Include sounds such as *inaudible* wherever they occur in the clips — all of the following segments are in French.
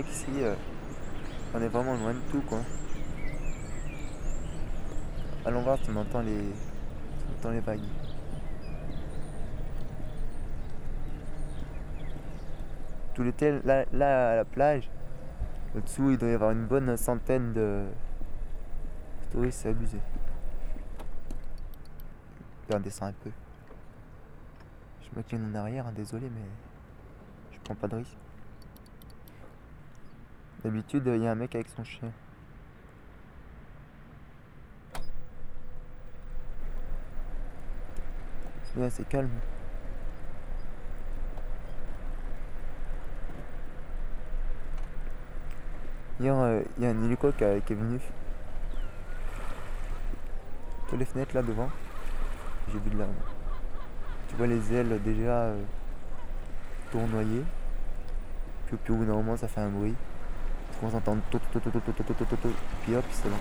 c'est euh, on est vraiment loin de tout, quoi. Allons voir si on entend les, on entend les vagues. Tout l'été, là, là, à la plage, au-dessous, il doit y avoir une bonne centaine de touristes, c'est abusé. Là, on descend un peu. Je me tiens en arrière, hein, désolé, mais je prends pas de risque. D'habitude, il y a un mec avec son chien. C'est assez calme. Hier, euh, il y a un hélico qui, est venu. Toutes les fenêtres là devant. J'ai vu de la. Tu vois les ailes déjà euh, tournoyer. Puis, puis au bout d'un moment, ça fait un bruit. Tu commences à entendre tout, tout, tout, tout, tout, tout, tout, Puis hop, il se lance.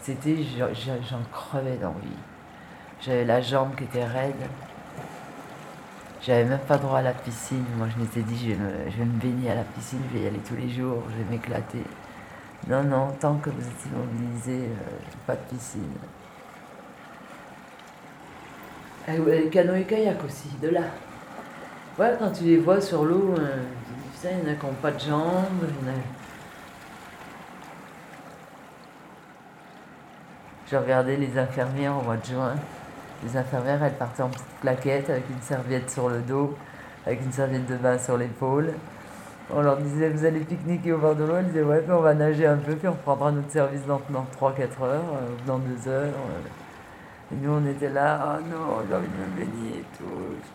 C'était, j'en crevais d'envie. J'avais la jambe qui était raide. J'avais même pas droit à la piscine. Moi, je m'étais dit, je vais, me, baigner à la piscine, je vais y aller tous les jours, je vais m'éclater. Non, non, tant que vous êtes immobilisé, euh, pas de piscine. Ah ouais, canoë kayak aussi, de là. Ouais, quand tu les vois sur l'eau, euh, putain, il y en a qui n'ont pas de jambes, il y Je regardais les infirmières au mois de juin. Les infirmières, elles partaient en petite claquette avec une serviette sur le dos, avec une serviette de bain sur l'épaule. On leur disait, vous allez pique-niquer au bord de l'eau. Elles disaient, ouais, puis on va nager un peu, puis on reprendra notre service dans, dans 3-4 heures, euh, dans 2 heures. Et nous, on était là, ah non, j'ai envie de me baigner et tout.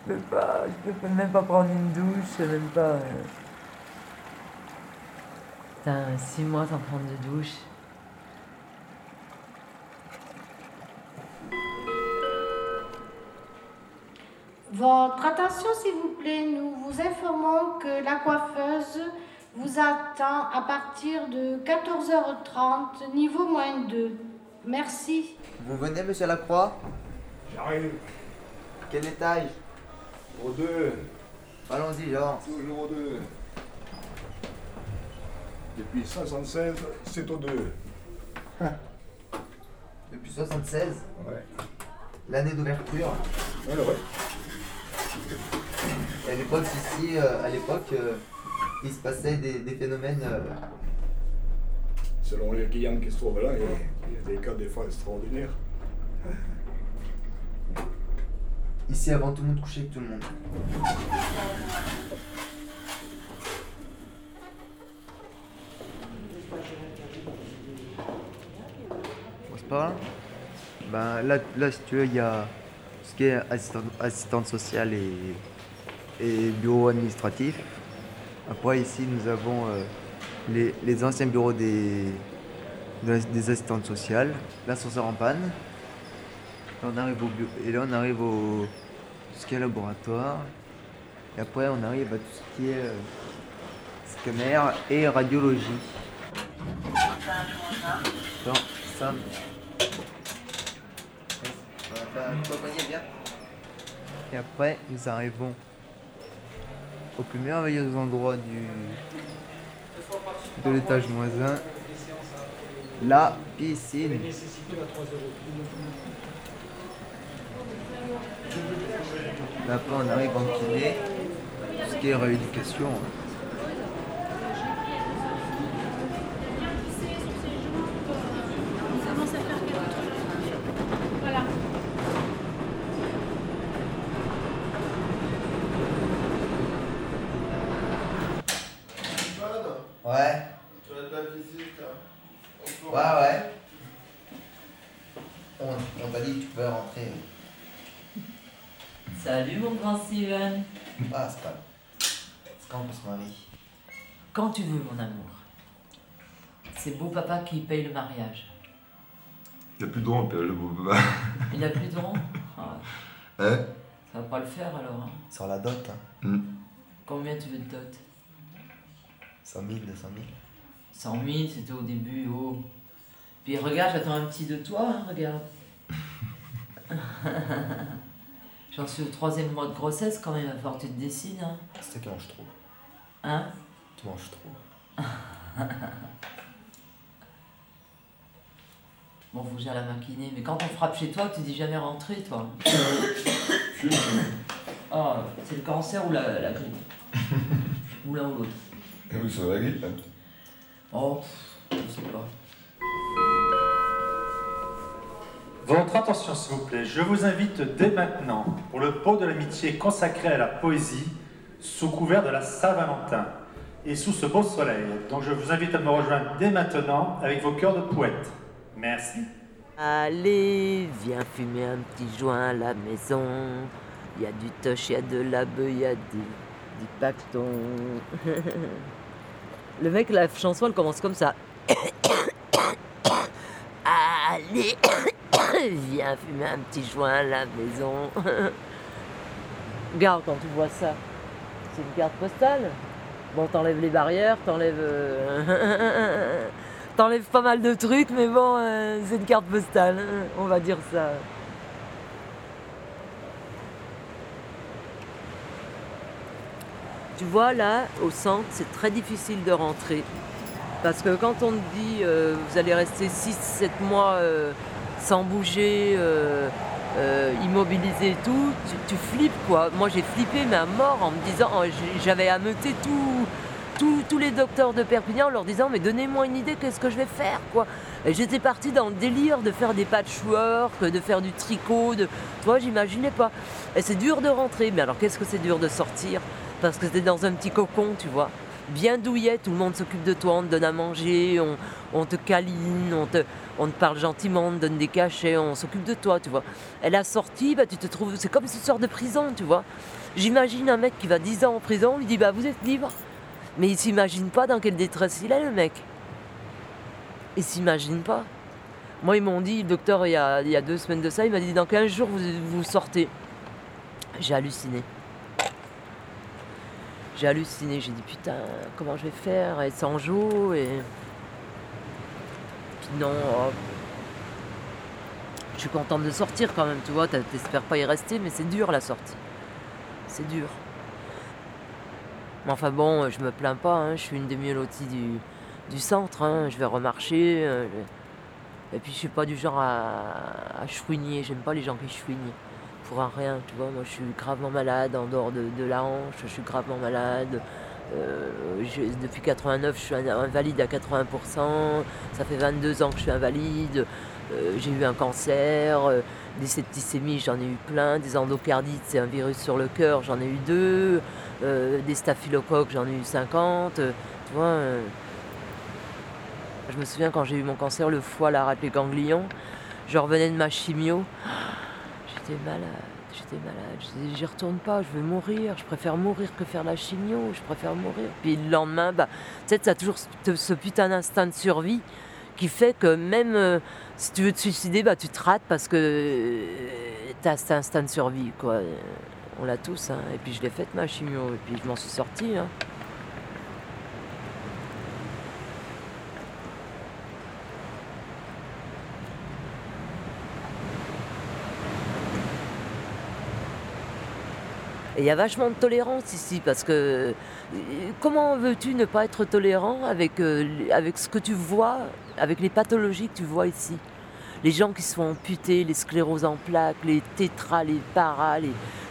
Je peux pas, je peux même pas prendre une douche, même pas. euh. Putain, 6 mois sans prendre de douche. Votre attention, s'il vous plaît. Nous vous informons que la coiffeuse vous attend à partir de 14h30, niveau moins 2. Merci. Vous venez, monsieur Lacroix? J'arrive Quel étage au 2, Allons-y, genre. toujours au 2. Depuis 76, c'est au 2. *laughs* Depuis 76, Ouais. l'année d'ouverture? Ouais, ouais. Et à l'époque, ici, euh, à l'époque, euh, il se passait des, des phénomènes. euh, Selon les clients qui se trouvent là, il y a, il y a des cas des fois extraordinaires. ici, avant tout le monde couchait avec tout le monde. C'est pas grave. Ben, là, là, si tu veux, il y a qui assistante, sociale et, bureau administratif. Après, ici, nous avons euh, les, les anciens bureaux des, de- des assistantes sociales, l'ascenseur en panne. Là, on arrive au bu- et là, on arrive au tout ce qui est laboratoire. Et après, on arrive à tout ce qui est euh, scanner et radiologie. Et après, nous arrivons au plus merveilleux endroit du de l'étage moins 1, la piscine. Après, on arrive en kiné, ce qui est rééducation. Ouais. Tu as de la visite hein. Ouais, ouais. On, on t'a dit que tu peux rentrer. Salut mon grand Steven. Ah, c'est pas. C'est quand on se marie Quand tu veux, mon amour. C'est beau papa qui paye le mariage. Il n'y a plus de drôle, le beau baba. *laughs* Il a plus de rond Hein Ça va pas le faire alors. hein. Sur la dot, hein. Hmm. Combien tu veux de dot? 100 000, 200 000. 100 000, c'était au début, oh. Puis regarde, j'attends un petit de toi, hein, regarde. *laughs* J'en suis au troisième mois de grossesse quand même, il va falloir que tu te décides, hein. C'est que mange trop. Hein? Tu manges trop. *laughs* Bon, faut que j'aille la maquiner, mais quand on frappe chez toi, tu dis jamais rentrer, toi. *coughs* Ah, c'est le cancer ou la, la grippe? *laughs* Ou l'un ou l'autre Et vous savez la grippe, Oh, pff, je sais pas. Votre attention s'il vous plaît, je vous invite dès maintenant pour le pot de l'amitié consacré à la poésie sous couvert de la Saint-Valentin et sous ce beau soleil. Donc je vous invite à me rejoindre dès maintenant avec vos cœurs de poète. Merci. Allez, viens fumer un petit joint à la maison. Il y a du toche, il y a de la beuh, il y a du, du pacton. *laughs* Le mec, la chanson, elle commence comme ça. *coughs* Allez, *coughs* viens fumer un petit joint à la maison. *coughs* Regarde quand tu vois ça. C'est une carte postale. Bon, t'enlèves les barrières, t'enlèves. euh, *laughs* t'enlèves pas mal de trucs, mais bon, euh, c'est une carte postale, on va dire ça. Tu vois, là, au centre, c'est très difficile de rentrer. Parce que quand on te dit euh, vous allez rester 6-7 mois euh, sans bouger, euh, immobilisé et tout, tu, flippes quoi. Moi j'ai flippé mais à mort en me disant, oh, j'avais ameuté tous les docteurs de Perpignan en leur disant mais donnez-moi une idée, qu'est-ce que je vais faire quoi. J'étais partie dans le délire de faire des patchwork, de faire du tricot, de... tu vois, j'imaginais pas. Et c'est dur de rentrer, mais alors qu'est-ce que c'est dur de sortir? Parce que t'es dans un petit cocon, tu vois bien douillet, tout le monde s'occupe de toi, on te donne à manger, on, te câline, on te, parle gentiment, on te donne des cachets, on s'occupe de toi, tu vois. Et la sortie, bah, tu te trouves, c'est comme si tu de prison, tu vois. J'imagine un mec qui va 10 ans en prison, on lui dit, bah vous êtes libre. Mais il s'imagine pas dans quelle détresse il est, le mec. Il s'imagine pas. Moi, ils m'ont dit, le docteur, il y, a, il a deux semaines de ça, il m'a dit, dans 15 jours, vous sortez. J'ai halluciné. J'ai halluciné, j'ai dit putain, comment je vais faire Et sans jour et. Puis non, oh. je suis contente de sortir quand même, tu vois, t'espères pas y rester, mais c'est dur la sortie. C'est dur. Mais enfin bon, je me plains pas, hein, je suis une des mieux du, du centre, hein, je vais remarcher. euh, Et puis je suis pas du genre à, à chouigner, j'aime pas les gens qui chouignent pour rien, tu vois. Moi, je suis gravement malade en dehors de, la hanche, je suis gravement malade. Euh, depuis 89, je suis invalide à 80%. Ça fait 22 ans que je suis invalide. Euh, j'ai eu un cancer, euh, des septicémies, j'en ai eu plein. Des endocardites, c'est un virus sur le cœur, j'en ai eu deux. Des staphylocoques, j'en ai eu 50. euh, tu vois. Je me souviens quand j'ai eu mon cancer, le foie, la rate, les ganglions. Je revenais de ma chimio. J'étais malade, j'étais malade. J'y retourne pas, je veux mourir. Je préfère mourir que faire la chimio, je préfère mourir. Puis le lendemain, bah, tu sais, toujours ce, putain d'instinct de survie qui fait que même euh, si tu veux te suicider, bah, tu te rates parce que tu as cet instinct de survie. Quoi. Euh, On l'a tous. hein. Et puis je l'ai faite ma chimio, et puis je m'en suis sortie. hein. Et il y a vachement de tolérance ici parce que euh, comment veux-tu ne pas être tolérant avec, euh, avec ce que tu vois, avec les pathologies que tu vois ici? Les gens qui se font amputer, les scléroses en plaques, les tétras, les paras,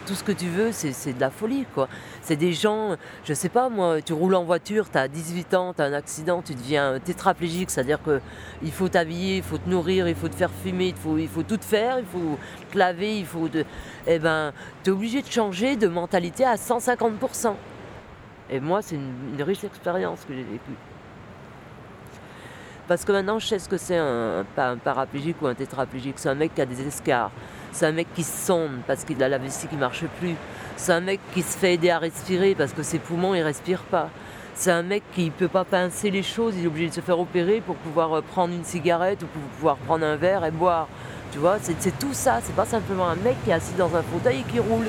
tout ce que tu veux, c'est de la folie quoi. C'est des gens, je sais pas moi, tu roules en voiture, tu as 18 ans, tu as un accident, tu deviens tétraplégique, c'est-à-dire que il faut t'habiller, il faut te nourrir, il faut te faire fumer, il faut, tout te faire, il faut te laver, il faut... te- eh ben, tu es obligé de changer de mentalité à 150%. Et moi, c'est une, une riche expérience que j'ai vécue. Parce que maintenant, je sais ce que c'est un, paraplégique ou un tétraplégique. C'est un mec qui a des escarres. C'est un mec qui sonde parce qu'il a la vessie qui ne marche plus. C'est un mec qui se fait aider à respirer parce que ses poumons ne respirent pas. C'est un mec qui ne peut pas pincer les choses, il est obligé de se faire opérer pour pouvoir euh, prendre une cigarette ou pour pouvoir prendre un verre et boire. Tu vois, c'est c'est tout ça. C'est pas simplement un mec qui est assis dans un fauteuil et qui roule.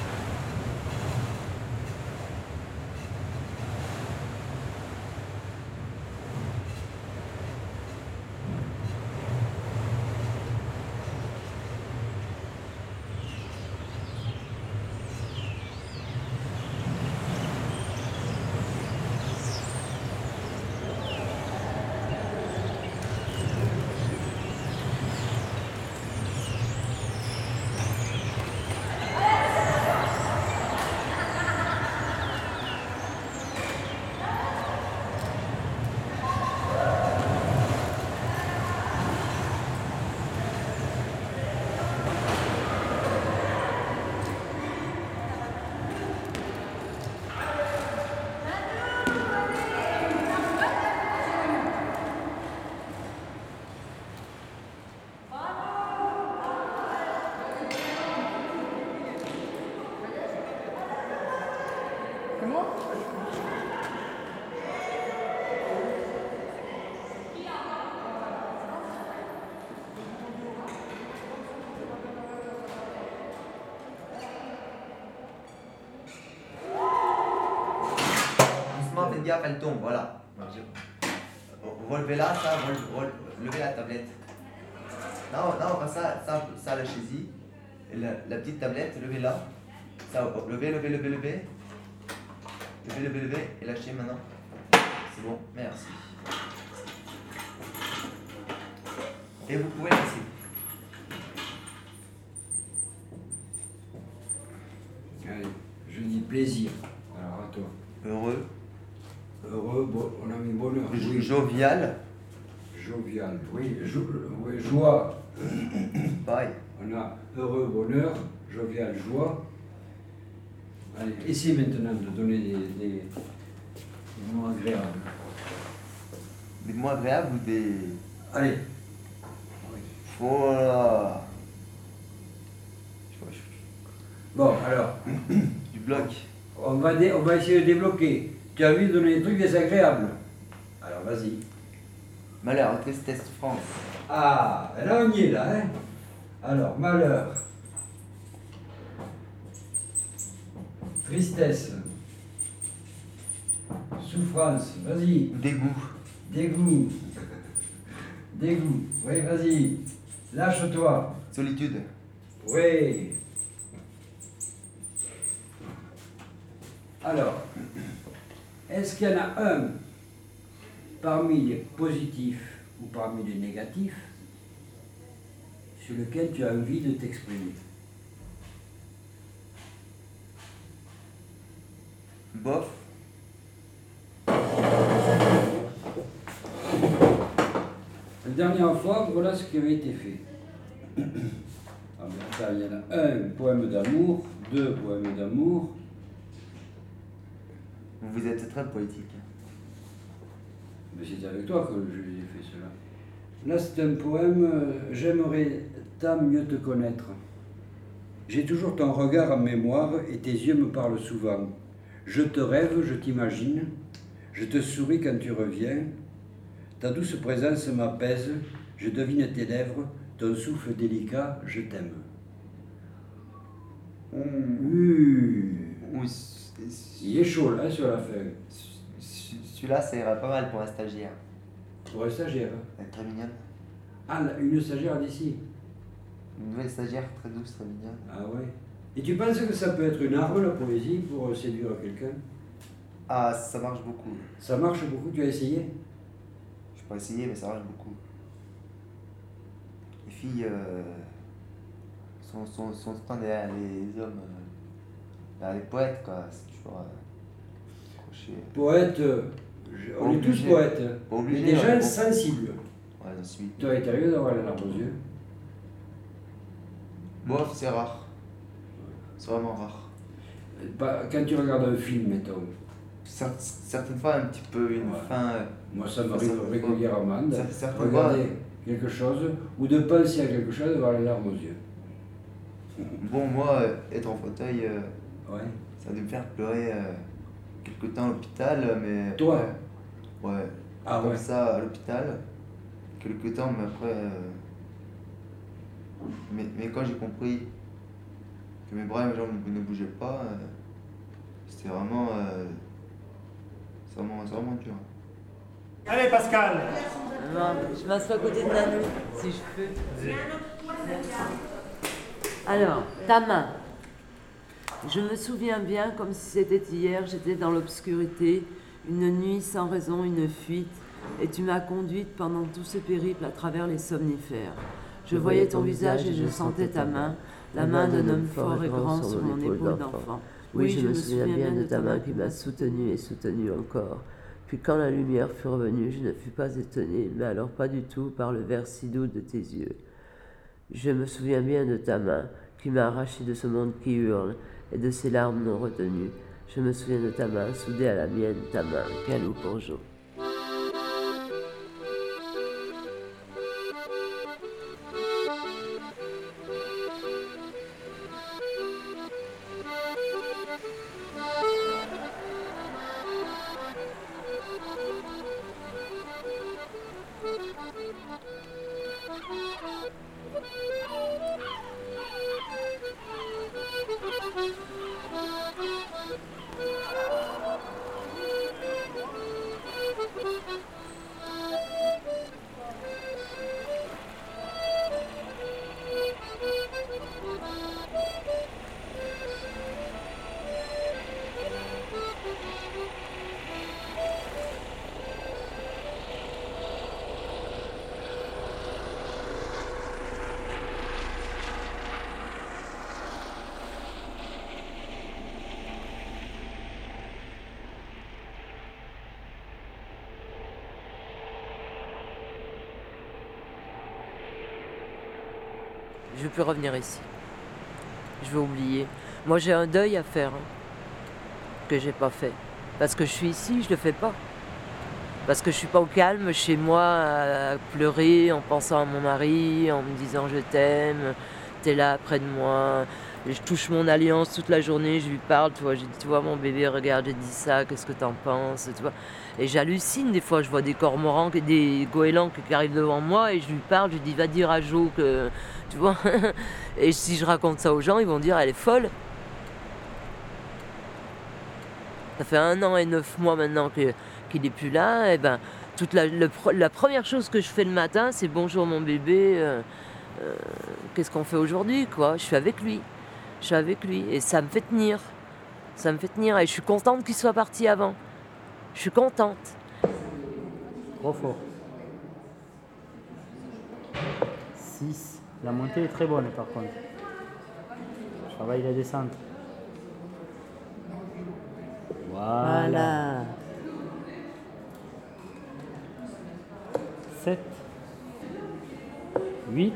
Faites gaffe, elle tombe, voilà. Relevez-la, ça, rele- rele- levez la tablette. Non, non, pas ça, ça, ça lâchez-y. Et La, la petite tablette, levez-la. Ça, levez, levez, levez, levez. Levez, levez, levez, et lâchez maintenant. C'est bon, merci. Et vous pouvez laisser. Allez, je dis plaisir. Alors à toi. Heureux, Heureux, bo- on a mis bonheur. jo- Oui. jovial, Jovial. Oui, jo- oui, joie. *coughs* pareil. On a heureux, bonheur, jovial, joie. Allez, essaye maintenant de donner des, des- des mots agréables. Des mots agréables ou des. Allez. Voilà. Vois, je- Bon, alors, *coughs* Du bloc. on va, dé- on va essayer de débloquer. Tu as envie de donner des trucs désagréables Alors vas-y. Malheur, tristesse, France. Ah, là on y est là, hein Alors, malheur. Tristesse. Souffrance, vas-y. Dégoût. Dégoût. Dégoût. Oui, vas-y. Lâche-toi. Solitude. Oui. Alors, est-ce qu'il y en a un parmi les positifs ou parmi les négatifs sur lequel tu as envie de t'exprimer? Bof. La dernière fois, voilà ce qui avait été fait. *coughs* Ah ben, attends, il y en a un poème d'amour, deux poèmes d'amour, Vous êtes très poétique. Mais c'est avec toi que je les ai fait cela. Là, c'est un poème euh, J'aimerais tant mieux te connaître. J'ai toujours ton regard en mémoire et tes yeux me parlent souvent. Je te rêve, je t'imagine, je te souris quand tu reviens. Ta douce présence m'apaise, je devine tes lèvres, ton souffle délicat, je t'aime. Oui, c- c- il est chaud là sur la c- Celui-là, ça ira pas mal pour un stagiaire. Pour un stagiaire. hein. Elle est très mignonne. Ah, une stagiaire d'ici. Une nouvelle stagiaire très douce, très mignonne. Ah ouais. Et tu penses que ça peut être une arme, la poésie, pour séduire quelqu'un? Ah, ça marche beaucoup. Ça marche beaucoup, tu as essayé? Je peux essayer, mais ça marche beaucoup. Les filles euh, sont, sont, sont derrière les hommes, euh, les poètes, quoi. C'est toujours euh. Poète, euh, on est tous poètes, mais obligé, des hein, gens sensibles. Ouais. Tu été arrivé d'avoir les larmes aux yeux? Bof, c'est rare. C'est vraiment rare. Bah, Quand tu regardes un film, mettons, Cer- Certaines fois, un petit peu une Ouais. fin. euh, moi ça m'arrive régulièrement de regarder quelque chose ou de penser à quelque chose, d'avoir les larmes aux yeux. Bon, moi, euh, être en fauteuil, euh, Ouais. ça a dû me faire pleurer euh, quelque temps à l'hôpital, mais. Toi? Ouais. Ouais. Ah Comme ouais. ça, à l'hôpital. Quelque temps, mais après. euh, Mais, mais quand j'ai compris que mes bras et mes jambes ne, ne bougeaient pas, euh, c'était vraiment, euh, c'est vraiment, c'est vraiment dur. Allez Pascal Non, je m'assois à côté de Nanou, si je peux. Alors, ta main. Je me souviens bien, comme si c'était hier, j'étais dans l'obscurité, une nuit sans raison, une fuite, et tu m'as conduite pendant tout ce périple à travers les somnifères. Je voyais ton visage et je sentais ta main, la main d'un homme fort et grand sur mon épaule d'enfant. Oui, je me souviens bien de ta main qui m'a soutenue et soutenue encore. Puis quand la lumière fut revenue, je ne fus pas étonné, mais alors pas du tout par le vert si doux de tes yeux. Je me souviens bien de ta main qui m'a arraché de ce monde qui hurle et de ces larmes non retenues. Je me souviens de ta main soudée à la mienne, ta main, pour Jo. Je veux plus revenir ici. Je veux oublier. Moi, j'ai un deuil à faire hein, que j'ai pas fait. Parce que je suis ici, je le fais pas. Parce que je suis pas au calme chez moi à pleurer en pensant à mon mari, en me disant je t'aime, t'es là près de moi. Je touche mon alliance toute la journée, je lui parle, tu vois, je dis, tu vois mon bébé, regarde, j'ai dit ça, qu'est-ce que t'en penses, tu vois. Et j'hallucine des fois, je vois des cormorans, des goélands qui arrivent devant moi et je lui parle, je lui dis, va dire à Jo que, tu vois. *laughs* et si je raconte ça aux gens, ils vont dire, elle est folle. Ça fait un an et neuf mois maintenant qu'il n'est plus là. Et ben, toute la première chose que je fais le matin, c'est bonjour mon bébé. euh, euh, Qu'est-ce qu'on fait aujourd'hui, quoi Je suis avec lui. Je suis avec lui et ça me fait tenir. Ça me fait tenir et je suis contente qu'il soit parti avant. Je suis contente. Trop fort. 6. La montée est très bonne par contre. Je travaille la descente. Voilà. 7. 8.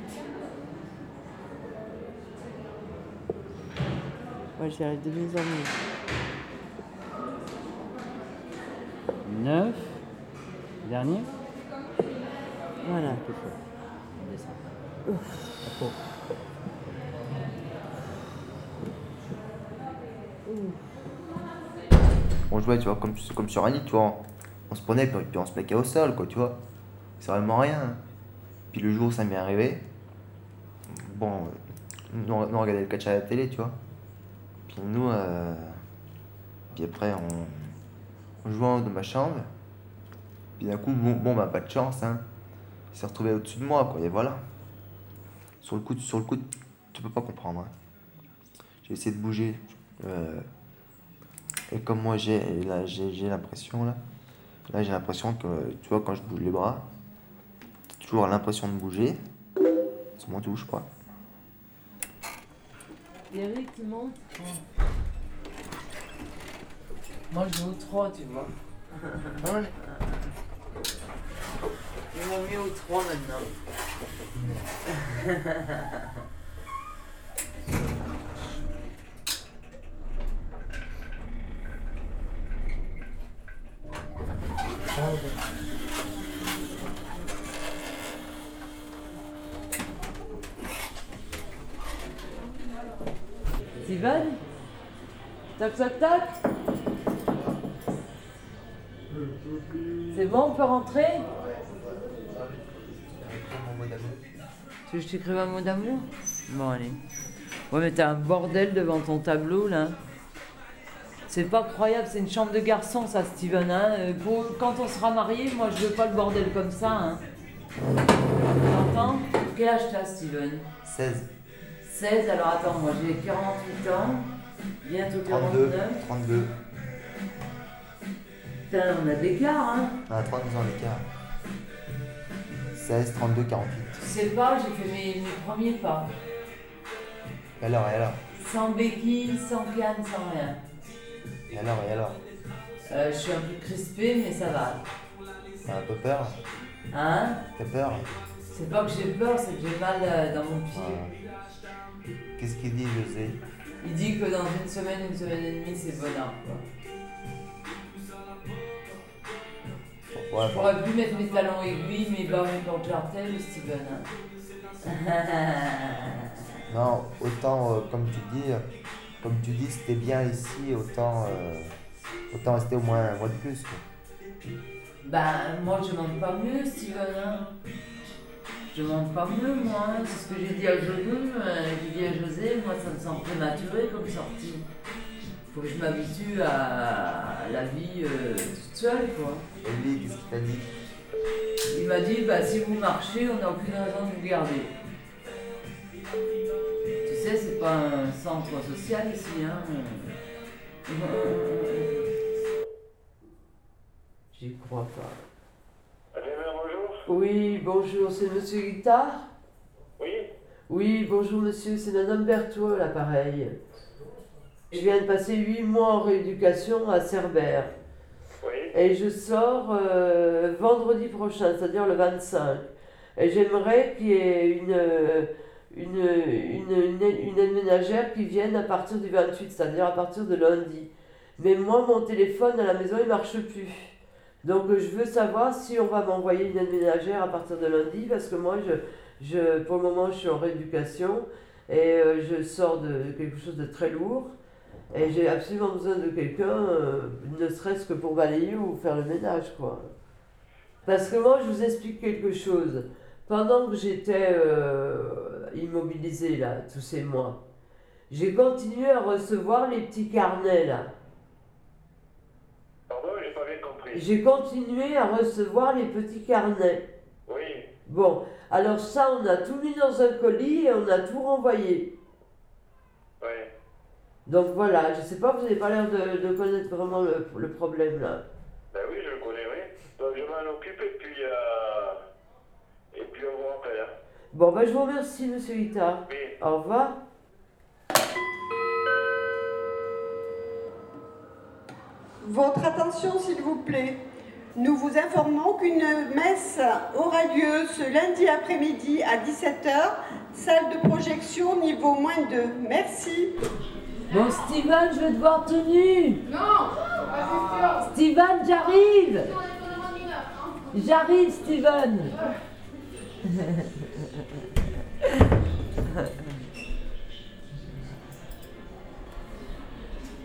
Moi, j'y arrive de mieux en mieux. 9. Dernier. Voilà. On descend. On jouait, tu vois, comme, comme sur un lit, tu vois. On se prenait, puis, puis on se plaquait au sol, quoi, tu vois. C'est vraiment rien. hein. Puis le jour ça m'est arrivé, bon, euh, nous, on regardait le catch à la télé, tu vois. Puis nous, euh, puis après, on, on jouait de ma chambre. Puis d'un coup, bon, bon, bah, pas de chance, hein. Il s'est retrouvé au-dessus de moi, quoi, et voilà. Sur le coup, sur le coup, tu peux pas comprendre. hein. J'ai essayé de bouger. euh, et comme moi j'ai là j'ai j'ai l'impression là, là j'ai l'impression que tu vois quand je bouge les bras, j'ai toujours l'impression de bouger. C'est moi qui bouge pas. Eric, tu montes? Moi, je vais au 3, tu vois. *laughs* Il vaut mieux au 3 maintenant. Steven? Tac, tac, tac C'est bon, on peut rentrer? Tu veux que je t'écrive un mot d'amour Bon, allez. Ouais, mais t'as un bordel devant ton tableau, là. C'est pas croyable, c'est une chambre de garçon, ça, Steven. Hein. Euh, Pour, quand on sera mariés, moi, je veux pas le bordel comme ça. Hein. T'entends Quel âge t'as, Steven 16, 16, alors attends, moi j'ai 48 ans, bientôt 32, 49. 32. Putain, on a des d'écart, hein On a 32 ans d'écart. 16, 32, 48. Sais pas, j'ai fait mes, mes premiers pas. Alors, et alors? Sans béquille, sans canne, sans rien. Et alors, et alors? Euh, je suis un peu crispée, mais ça va. T'as un peu peur? Hein? T'as peur? C'est pas que j'ai peur, c'est que j'ai mal euh, dans mon pied. Ouais. Qu'est-ce qu'il dit, José? Il dit que dans une semaine, une semaine et demie, c'est bonheur, quoi. Ouais, Je pourrais plus mettre mes talons aiguilles, mes bas, mes pantalons jartelles, Steven. *laughs* Non, autant, euh, comme tu dis, comme tu dis, c'était bien ici, autant, euh, autant rester au moins un mois de plus. quoi. Ben, moi, je demande pas mieux, Steven. Hein. Je demande pas mieux, moi. hein. C'est ce que j'ai dit à José. euh, j'ai dit à José, moi, ça me semble prématuré comme sortie. Faut que je m'habitue à la vie euh, toute seule, quoi. Et lui, qu'est-ce qu'il t'a dit? Il m'a dit, bah, si vous marchez, on n'a aucune raison de vous garder. Tu sais, c'est pas un centre social ici, hein. J'y crois pas. bonjour. Oui, bonjour, c'est Monsieur Guittard Oui Oui, bonjour monsieur, c'est Madame Berthaud, l'appareil. Je viens de passer huit mois en rééducation à Cerbère. Oui. Et je sors euh, vendredi prochain, c'est-à-dire le 25. Et j'aimerais qu'il y ait une, euh, une, une, une, une aide ménagère qui vienne à partir du 28, c'est-à-dire à partir de lundi. Mais moi, mon téléphone à la maison, il marche plus. Donc je veux savoir si on va m'envoyer une aide ménagère à partir de lundi, parce que moi, je, je, pour le moment, je suis en rééducation et euh, je sors de quelque chose de très lourd. Et j'ai absolument besoin de quelqu'un, euh, ne serait-ce que pour balayer ou faire le ménage, quoi. Parce que moi, je vous explique quelque chose. Pendant que j'étais euh, immobilisée, là, tous ces mois, j'ai continué à recevoir les petits carnets, là. Pardon, j'ai pas bien compris. J'ai continué à recevoir les petits carnets. Oui. Bon, alors ça, on a tout mis dans un colis et on a tout renvoyé. Donc voilà, je sais pas, vous n'avez pas l'air de, de connaître vraiment le, le problème, là. Ben oui, je le connais, oui. Donc je m'en occupe et puis, euh, et puis on vous rappelle. Hein. Bon, ben je vous remercie, monsieur Guittard. Oui. Au revoir. Votre attention, s'il vous plaît. Nous vous informons qu'une messe aura lieu ce lundi après-midi à 17h, salle de projection niveau moins 2. Merci. Bon, Steven, je vais te voir tout nu. Non Steven, j'arrive. J'arrive, Steven.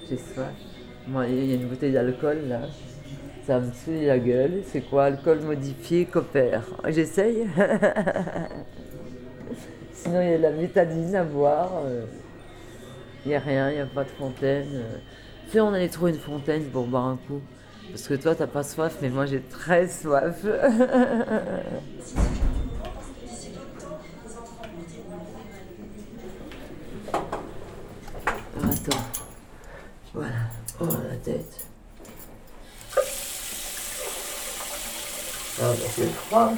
J'ai soif. Bon, il y a une bouteille d'alcool là. Ça me saoule la gueule. C'est quoi Alcool modifié Copper. J'essaye. *laughs* Sinon, il y a de la bétadine à boire. Il n'y a rien, il n'y a pas de fontaine. euh. Tu sais, on allait trouver une fontaine pour boire un coup. Parce que toi, t'as pas soif, mais moi, j'ai très soif. *laughs* Attends. Voilà. Oh, la tête. Ah, bah, c'est froid.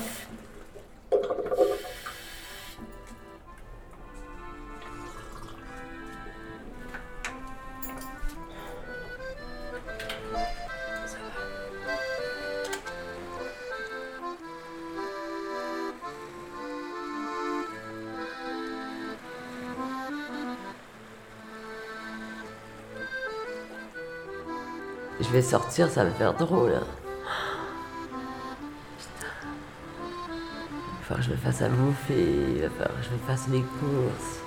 Je vais sortir, ça va faire drôle. hein. Il va falloir que je me fasse à bouffer, il va falloir que je me fasse mes courses,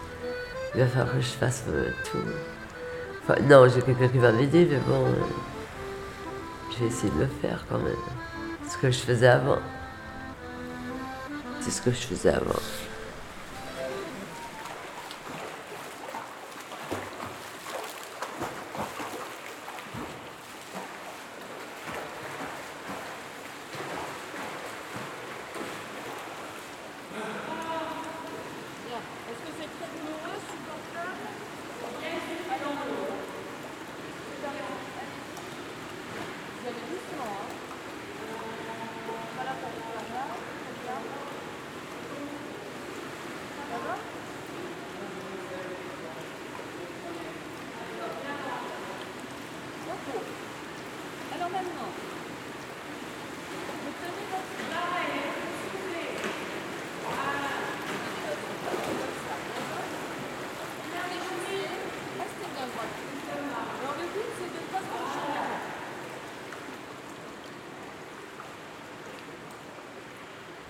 il va falloir que je fasse euh, tout. Non, j'ai quelqu'un qui va m'aider, mais bon, euh, je vais essayer de le faire quand même. Ce que je faisais avant. C'est ce que je faisais avant.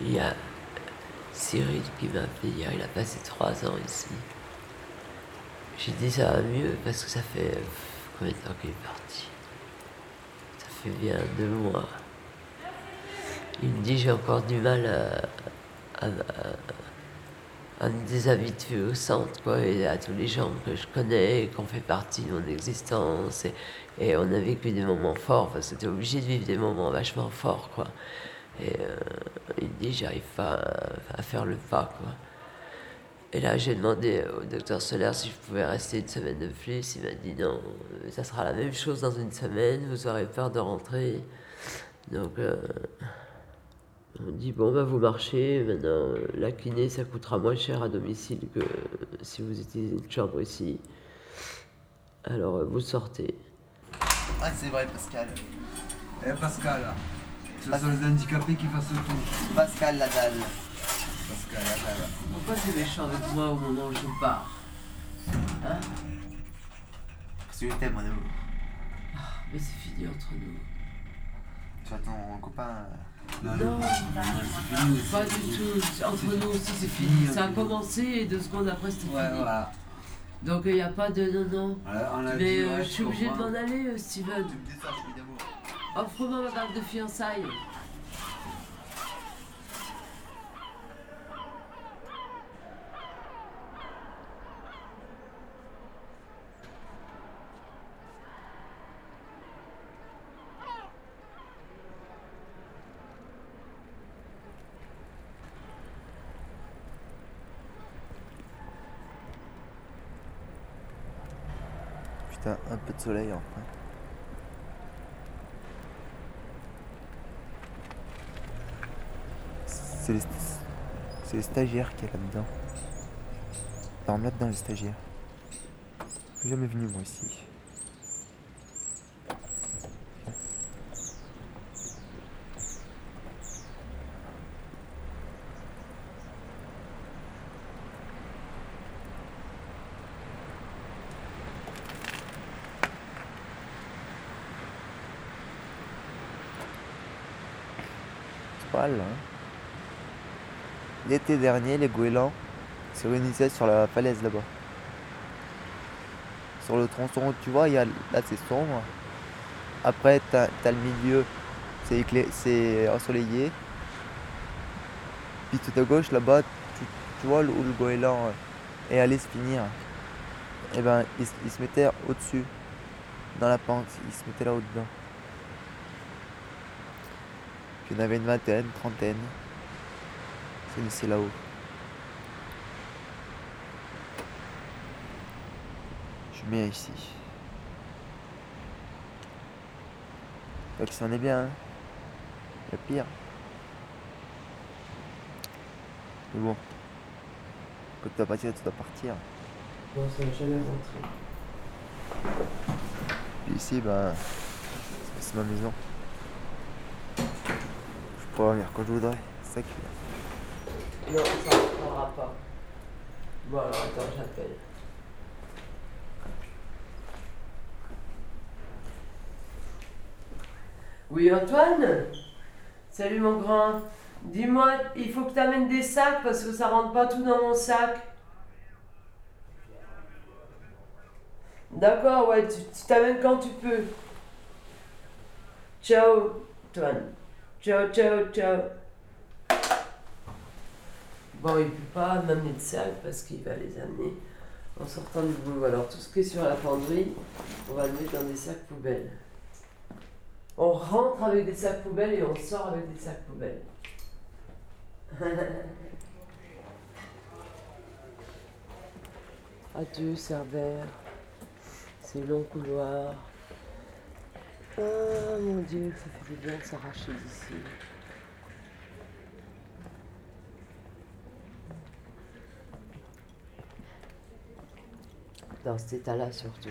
Il y a Qui m'a appelé hier, il a passé trois ans ici. J'ai dit ça va mieux parce que ça fait combien de temps qu'il est parti? Ça fait bien deux mois. Il me dit j'ai encore du mal à, à, me déshabituer au centre, quoi, et à tous les gens que je connais et qu'on fait partie de mon existence. Et, et on a vécu des moments forts, parce que c'était obligé de vivre des moments vachement forts, quoi. Et euh, il dit j'arrive pas à, faire le pas, quoi. Et là, j'ai demandé au docteur Solaire si je pouvais rester une semaine de plus. Il m'a dit non, ça sera la même chose dans une semaine, vous aurez peur de rentrer. Donc, euh, on dit bon, bah, vous marchez. Maintenant, la kiné, ça coûtera moins cher à domicile que si vous utilisez une chambre ici. Alors, vous sortez. Ah, c'est vrai, Pascal. Eh Pascal, ce sont les handicapés qui fassent tout. Pascal la dalle. Pascal, là. Pourquoi tu es méchant avec moi au moment où je pars Hein Parce que je t'aime, mon amour. Mais c'est fini entre nous. Tu vois ton copain. Non, Non, non, c'est fini aussi. pas du tout. Entre nous aussi, c'est fini. Ça a commencé et deux secondes après, c'était Ouais, fini. voilà. Donc il n'y a pas de non, non. Voilà, on a Mais dit, euh, ouais, je suis obligée de m'en aller, euh, Steven. Offre-moi ma bague de fiançailles. Putain, un peu de soleil enfin. C'est les, c'est les stagiaires qui est là-dedans. Par là-dedans, les stagiaires. Je suis jamais venu moi ici. C'est pas là. L'été dernier, les goélands se réunissaient sur la falaise là-bas. Sur le tronçon, tu vois, y là c'est sombre. Après, t'as as le milieu, c'est c'est ensoleillé. Puis tout à gauche, là-bas, tu, vois où le goéland euh, est allé se finir. Et ben, il, se- mettait au-dessus, dans la pente, il se mettait là-haut dedans. Puis il y en avait une vingtaine, trentaine. C'est là-haut. Je bien ici. Donc ça en est bien. Hein. A pire. Mais bon. Quand tu dois partir, tu dois partir. Non, ça va jamais rentrer. Puis ici, ben, c'est ma maison. Je pourrais venir quand je voudrais. C'est ça qui est bien. Non, ça ne rentrera pas. Bon, alors attends, j'appelle. Oui, Antoine? Salut mon grand. Dis-moi, il faut que tu amènes des sacs parce que ça rentre pas tout dans mon sac. D'accord, ouais, tu t'amènes quand tu peux. Ciao, Antoine. Ciao, ciao, ciao. Bon, il ne peut pas m'amener de sac parce qu'il va les amener en sortant du boulot. Alors, tout ce qui est sur la penderie, on va le mettre dans des sacs poubelles. On rentre avec des sacs poubelles et on sort avec des sacs poubelles. *laughs* Adieu, Cerbère. Ces longs couloirs. Ah mon Dieu, ça fait du bien de s'arracher d'ici. Dans cet état-là surtout.